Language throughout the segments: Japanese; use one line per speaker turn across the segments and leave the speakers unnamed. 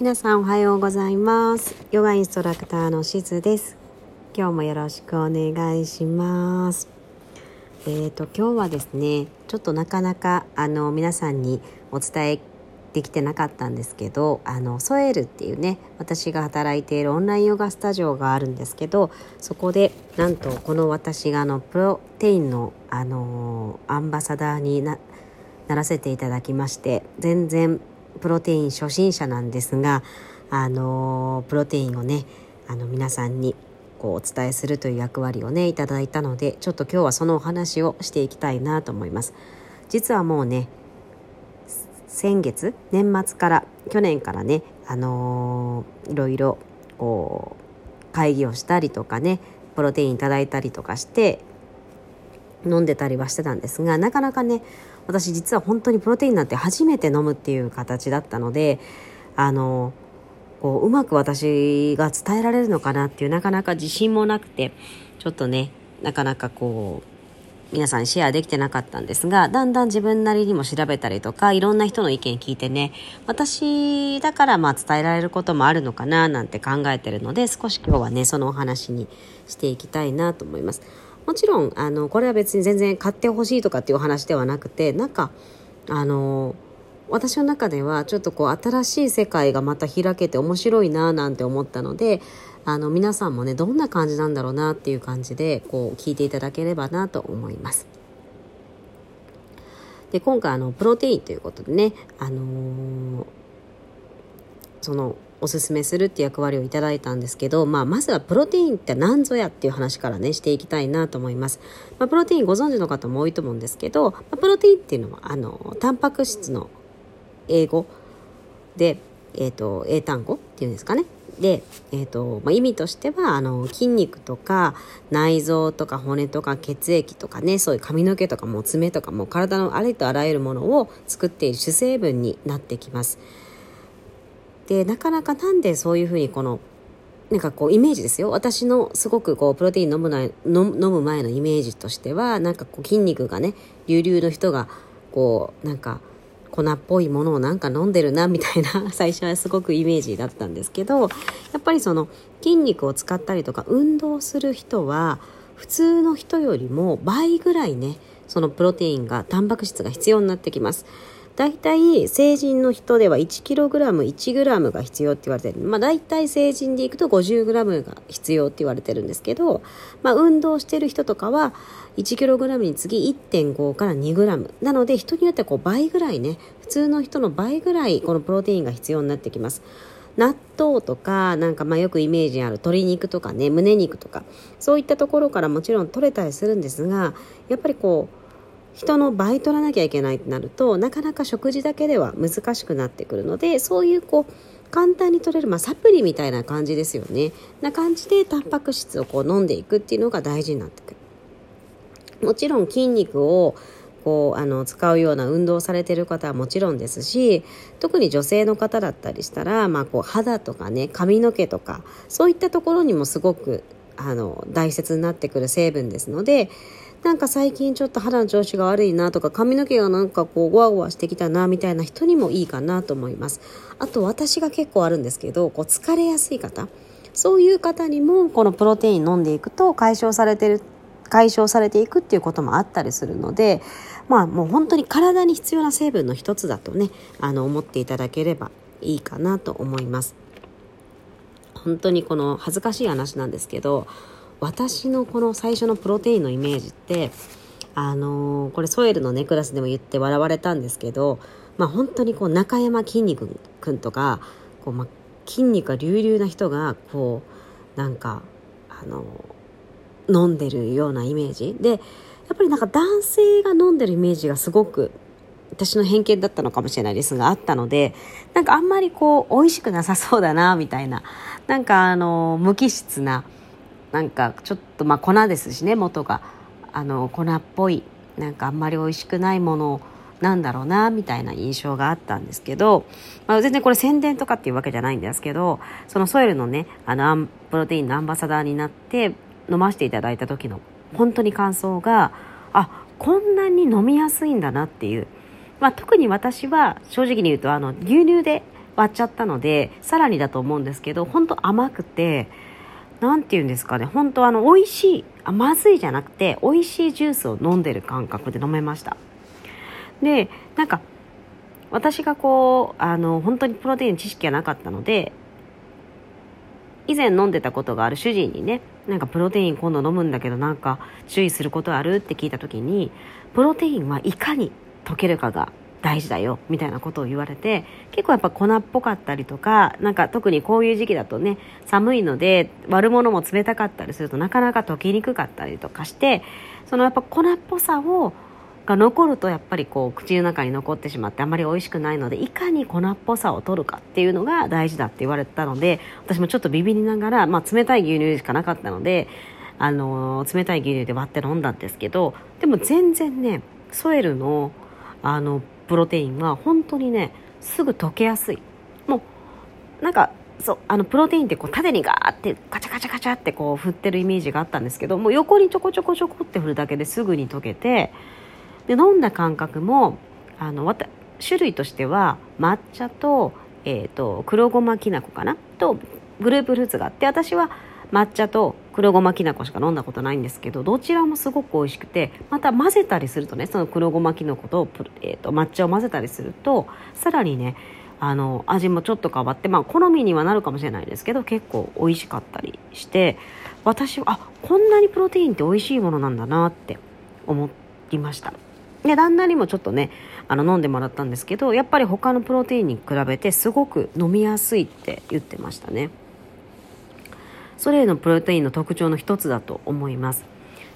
皆さんおはようございます。ヨガインストラクターのしずです。今日もよろしくお願いします。えーと今日はですねちょっとなかなかあの皆さんにお伝えできてなかったんですけどあのソエルっていうね私が働いているオンラインヨガスタジオがあるんですけどそこでなんとこの私があのプロテインのあのアンバサダーになならせていただきまして全然プロテイン初心者なんですがあのプロテインをねあの皆さんにこうお伝えするという役割をねいただいたのでちょっと今日はそのお話をしていきたいなと思います。実はもうね先月年末から去年からねあのー、いろいろこう会議をしたりとかねプロテインいただいたりとかして飲んでたりはしてたんですがなかなかね私実は本当にプロテインなんて初めて飲むっていう形だったのであのこううまく私が伝えられるのかなっていうなかなか自信もなくてちょっとねなかなかこう皆さんシェアできてなかったんですがだんだん自分なりにも調べたりとかいろんな人の意見聞いてね私だからまあ伝えられることもあるのかななんて考えてるので少し今日はねそのお話にしていきたいなと思います。もちろんあのこれは別に全然買ってほしいとかっていう話ではなくてなんかあの私の中ではちょっとこう新しい世界がまた開けて面白いななんて思ったのであの皆さんもねどんな感じなんだろうなっていう感じでこう聞いていただければなと思います。で今回あのプロテインということでね、あのー、そのおすすめするって役割をいただいたんですけど、まあ、まずはプロテインって何ぞやっていう話からねしていきたいなと思います、まあ、プロテインご存知の方も多いと思うんですけど、まあ、プロテインっていうのはあのタンパク質の英語で、えーと、英単語っていうんですかねで、えーとまあ、意味としてはあの筋肉とか内臓とか骨とか血液とかねそういう髪の毛とかも爪とかも体のありとあらゆるものを作っている主成分になってきます。でなかなかなんでそういうふうにこのなんかこうイメージですよ私のすごくこうプロテイン飲むな飲む前のイメージとしてはなんかこう筋肉がね隆々の人がこうなんか粉っぽいものをなんか飲んでるなみたいな 最初はすごくイメージだったんですけどやっぱりその筋肉を使ったりとか運動する人は普通の人よりも倍ぐらいねそのプロテインがタンパク質が必要になってきます。大体成人の人では 1kg1g が必要って言われてる、まあ、大体成人でいくと 50g が必要って言われてるんですけど、まあ、運動してる人とかは 1kg に次1.5から 2g なので人によってはこう倍ぐらいね普通の人の倍ぐらいこのプロテインが必要になってきます。納豆とかなんかまあよくイメージある鶏肉とかね胸肉とかそういったところからもちろん取れたりするんですがやっぱりこう人の倍取らなきゃいけないってなるとなかなか食事だけでは難しくなってくるのでそういうこう簡単に取れる、まあ、サプリみたいな感じですよね。な感じでタンパク質をこう飲んでいくっていうのが大事になってくる。もちろん筋肉をこうあの使うような運動をされてる方はもちろんですし特に女性の方だったりしたら、まあ、こう肌とかね髪の毛とかそういったところにもすごくあの大切になってくる成分ですのでなんか最近ちょっと肌の調子が悪いなとか髪の毛がなんかこうゴワゴワしてきたなみたいな人にもいいかなと思います。あと私が結構あるんですけどこう疲れやすい方。そういう方にもこのプロテイン飲んでいくと解消されてる解消されていくっていうこともあったりするのでまあもう本当に体に必要な成分の一つだとねあの思っていただければいいかなと思います。本当にこの恥ずかしい話なんですけど私のこの最初のプロテインのイメージってあのー、これソエルのネクラスでも言って笑われたんですけど、まあ、本当にこう中山きんに君とかこう、ま、筋肉が隆々な人がこうなんかあのー、飲んでるようなイメージ。でやっぱりなんか男性が飲んでるイメージがすごく私の偏見だったのかもしれないですがあったのでなんかあんまりこう美味しくなさそうだなみたいな。なんかあの無機質ななんかちょっとまあ粉ですしね元が。あの粉っぽいなんかあんまり美味しくないものなんだろうなみたいな印象があったんですけど、まあ、全然これ宣伝とかっていうわけじゃないんですけどそのソイルのねあのプロテインのアンバサダーになって飲ませていただいた時の本当に感想があこんなに飲みやすいんだなっていう、まあ、特に私は正直に言うとあの牛乳で割っちゃったのでさらにだと思うんですけど本当甘くて何て言うんですかね。本当あの美味しいあまずいじゃなくて美味しいジュースを飲んでる感覚で飲めました。でなんか私がこうあの本当にプロテイン知識がなかったので以前飲んでたことがある主人にねなんかプロテイン今度飲むんだけどなんか注意することあるって聞いた時にプロテインはいかに溶けるかが大事だよみたいなことを言われて結構やっぱ粉っぽかったりとかなんか特にこういう時期だとね寒いので割るものも冷たかったりするとなかなか溶けにくかったりとかしてそのやっぱ粉っぽさをが残るとやっぱりこう口の中に残ってしまってあまり美味しくないのでいかに粉っぽさを取るかっていうのが大事だって言われたので私もちょっとビビりながら、まあ、冷たい牛乳しかなかったので、あのー、冷たい牛乳で割って飲んだんですけどでも全然ねソエルのあのプロテインは本当にねすぐ溶けやすい。もうなんかそうあのプロテインってこう縦にガーってカチャカチャカチャってこう振ってるイメージがあったんですけどもう横にちょこちょこちょこって振るだけですぐに溶けてで飲んだ感覚もあの種類としては抹茶と,、えーと、黒ごまきな粉かなとグループフルーツがあって私は抹茶と黒ごまきな粉しか飲んだことないんですけどどちらもすごく美味しくてまた混ぜたりするとねその黒ごまきな粉と,、えーと、と抹茶を混ぜたりするとさらにねあの味もちょっと変わってまあ好みにはなるかもしれないですけど結構美味しかったりして私はあこんなにプロテインって美味しいものなんだなって思いました。で旦那にもちょっとねあの飲んでもらったんですけどやっぱり他のプロテインに比べてすごく飲みやすいって言ってましたねそれのプロテインの特徴の一つだと思います。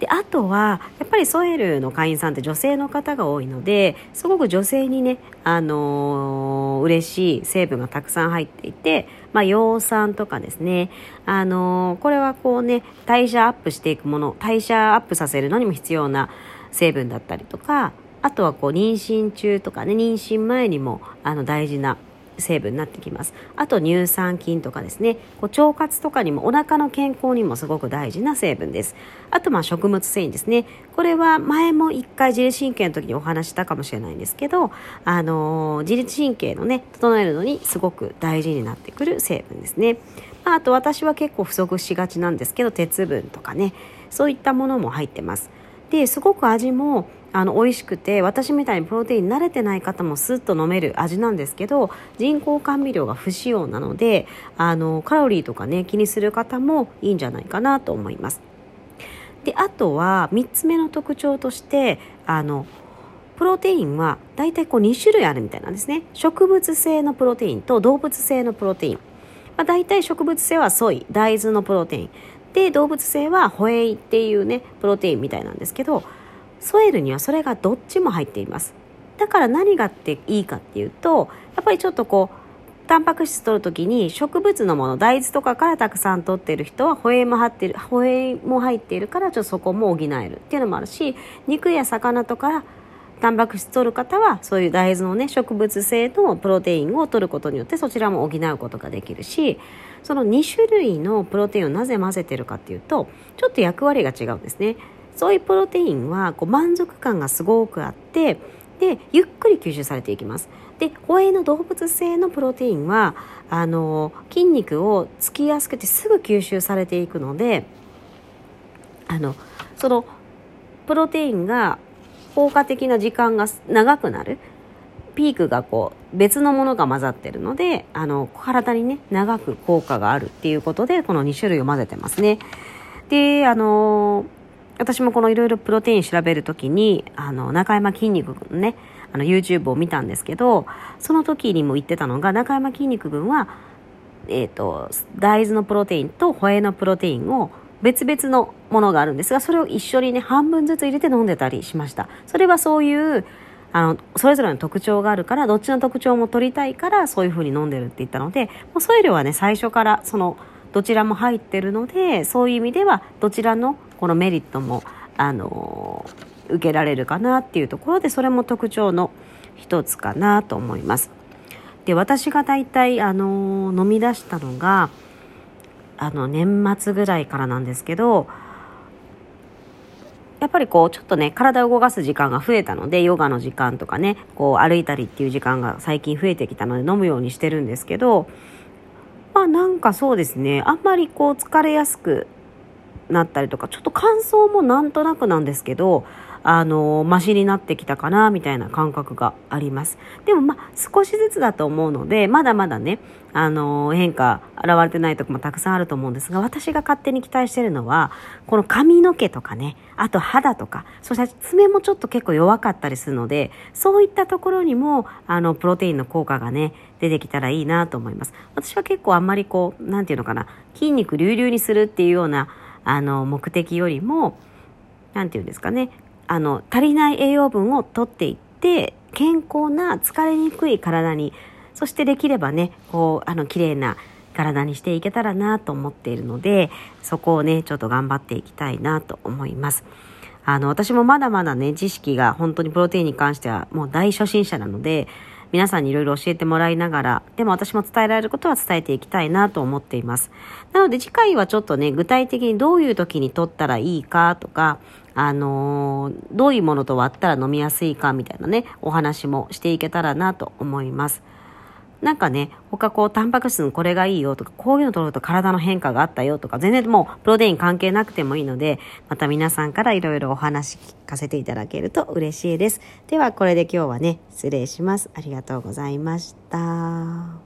であとはやっぱりソエルの会員さんって女性の方が多いのですごく女性にね、あのー、嬉しい成分がたくさん入っていて、まあ、葉酸とかですね、あのー、これはこうね代謝アップしていくもの代謝アップさせるのにも必要な成分だったりとかあとはこう妊娠中とかね妊娠前にもあの大事な成分になってきます。あと乳酸菌とかですね。こう腸活とかにもお腹の健康にもすごく大事な成分です。あとまあ食物繊維ですね。これは前も一回自律神経の時にお話したかもしれないんですけど、あのー、自律神経のね整えるのにすごく大事になってくる成分ですね、あと私は結構不足しがちなんですけど鉄分とかね。そういったものも入ってます。ですごく味もあの美味しくて私みたいにプロテイン慣れてない方もスッと飲める味なんですけど人工甘味料が不使用なのであのカロリーとかね気にする方もいいんじゃないかなと思います。であとは3つ目の特徴としてあのプロテインは大体こう2種類あるみたいなんですね。植物性のプロテインと動物性のプロテイン、まあ、大体植物性はソイ大豆のプロテイン。で動物性はホエイっていうねプロテインみたいなんですけどソエルにはそれがどっちも入っています。だから何がっていいかっていうとやっぱりちょっとこうタンパク質取るときに植物のもの大豆とかからたくさん取ってる人はホエイも入ってるホエイも入っているからちょっとそこも補える。っていうのもあるし肉や魚とかタンパク質取る方はそういう大豆のね植物性のプロテインを取ることによってそちらも補うことができるしその2種類のプロテインをなぜ混ぜてるかっていうとちょっと役割が違うんですね。そういうプロテインはこう満足感がすごくあってでゆっくり吸収されていきます。でホエイの動物性のプロテインはあの筋肉をつきやすくてすぐ吸収されていくのであのそのプロテインが効果的な時間が長くなる。ピークがこう別のものが混ざってるのであの体にね長く効果があるっていうことでこの2種類を混ぜてますね。であの私もこのいろいろプロテイン調べるときにあの中山筋肉君のねあの YouTube を見たんですけどその時にも言ってたのが中山筋肉君は、えーと、大豆のプロテインとホエイのプロテインを別々のものがあるんですがそれを一緒にね半分ずつ入れて飲んでたりしました。それはそういうあのそれぞれの特徴があるからどっちの特徴も取りたいからそういう風に飲んでるって言ったのでもうソイルはね最初からそのどちらも入ってるのでそういう意味ではどちらのこのメリットもあの受けられるかなっていうところでそれも特徴の一つかなと思います。で私が大体あの飲み出したのがあの年末ぐらいからなんですけどやっぱりこうちょっとね体を動かす時間が増えたのでヨガの時間とかねこう歩いたりっていう時間が最近増えてきたので飲むようにしてるんですけどまあなんかそうですねあんまりこう疲れやすくなったりとかちょっと乾燥もなんとなくなんですけどあの、マシになってきたかな、みたいな感覚があります。でもまあ、少しずつだと思うので、まだまだね、あの、変化、現れてないとこもたくさんあると思うんですが、私が勝手に期待してるのは、この髪の毛とかね、あと肌とか、そして爪もちょっと結構弱かったりするので、そういったところにも、あの、プロテインの効果がね、出てきたらいいなと思います。私は結構あんまりこう、なんていうのかな、筋肉隆々にするっていうような、あの、目的よりも、なんていうんですかね、あの、足りない栄養分を取っていって、健康な疲れにくい体に、そしてできればね、こう、あの、綺麗な体にしていけたらなと思っているので、そこをね、ちょっと頑張っていきたいなと思います。あの、私もまだまだね、知識が本当にプロテインに関してはもう大初心者なので、皆さんにいろいろ教えてもらいながら、でも私も伝えられることは伝えていきたいなと思っています。なので次回はちょっとね、具体的にどういう時に取ったらいいかとか、あのー、どういうものと割ったら飲みやすいかみたいなね、お話もしていけたらなと思います。なんかね、他こう、タンパク質のこれがいいよとか、こういうの取ると体の変化があったよとか、全然もう、プロテイン関係なくてもいいので、また皆さんからいろいろお話聞かせていただけると嬉しいです。では、これで今日はね、失礼します。ありがとうございました。